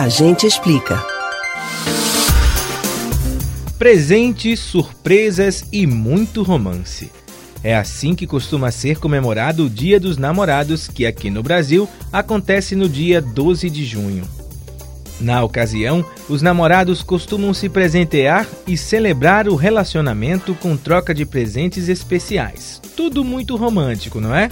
A gente explica. Presentes, surpresas e muito romance. É assim que costuma ser comemorado o Dia dos Namorados, que aqui no Brasil acontece no dia 12 de junho. Na ocasião, os namorados costumam se presentear e celebrar o relacionamento com troca de presentes especiais. Tudo muito romântico, não é?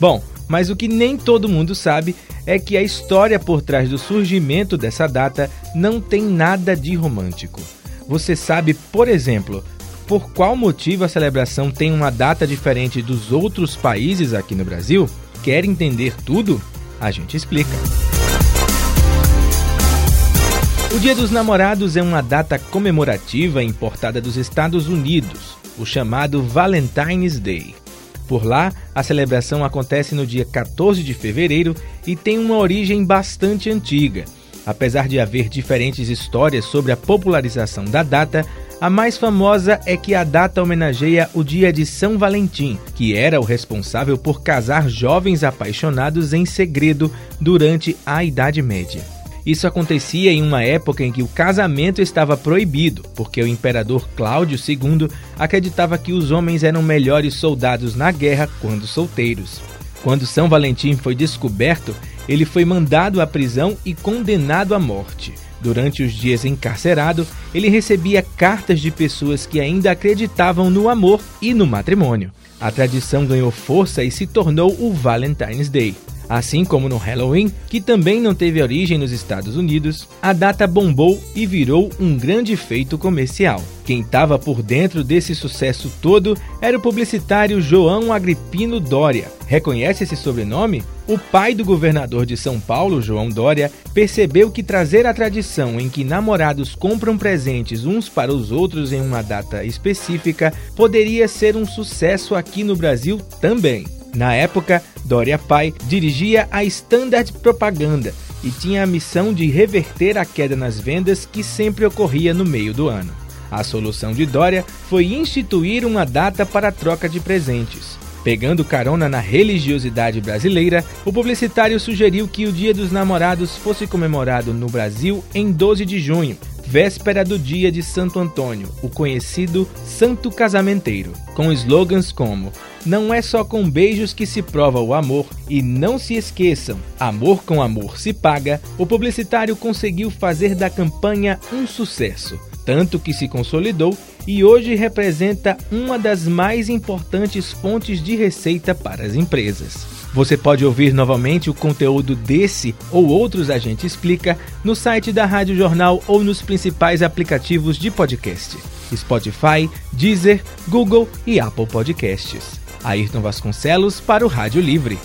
Bom, mas o que nem todo mundo sabe é que a história por trás do surgimento dessa data não tem nada de romântico. Você sabe, por exemplo, por qual motivo a celebração tem uma data diferente dos outros países aqui no Brasil? Quer entender tudo? A gente explica. O Dia dos Namorados é uma data comemorativa importada dos Estados Unidos, o chamado Valentine's Day. Por lá, a celebração acontece no dia 14 de fevereiro e tem uma origem bastante antiga. Apesar de haver diferentes histórias sobre a popularização da data, a mais famosa é que a data homenageia o dia de São Valentim, que era o responsável por casar jovens apaixonados em segredo durante a Idade Média. Isso acontecia em uma época em que o casamento estava proibido, porque o imperador Cláudio II acreditava que os homens eram melhores soldados na guerra quando solteiros. Quando São Valentim foi descoberto, ele foi mandado à prisão e condenado à morte. Durante os dias encarcerado, ele recebia cartas de pessoas que ainda acreditavam no amor e no matrimônio. A tradição ganhou força e se tornou o Valentine's Day. Assim como no Halloween, que também não teve origem nos Estados Unidos, a data bombou e virou um grande feito comercial. Quem estava por dentro desse sucesso todo era o publicitário João Agripino Dória. Reconhece esse sobrenome? O pai do governador de São Paulo, João Dória, percebeu que trazer a tradição em que namorados compram presentes uns para os outros em uma data específica poderia ser um sucesso aqui no Brasil também. Na época, Dória Pai dirigia a Standard Propaganda e tinha a missão de reverter a queda nas vendas que sempre ocorria no meio do ano. A solução de Dória foi instituir uma data para a troca de presentes. Pegando carona na religiosidade brasileira, o publicitário sugeriu que o Dia dos Namorados fosse comemorado no Brasil em 12 de junho, véspera do dia de Santo Antônio, o conhecido Santo Casamenteiro, com slogans como Não é só com beijos que se prova o amor e não se esqueçam, amor com amor se paga, o publicitário conseguiu fazer da campanha um sucesso, tanto que se consolidou e hoje representa uma das mais importantes fontes de receita para as empresas. Você pode ouvir novamente o conteúdo desse ou outros A Gente Explica no site da Rádio Jornal ou nos principais aplicativos de podcast: Spotify, Deezer, Google e Apple Podcasts. Ayrton Vasconcelos para o Rádio Livre.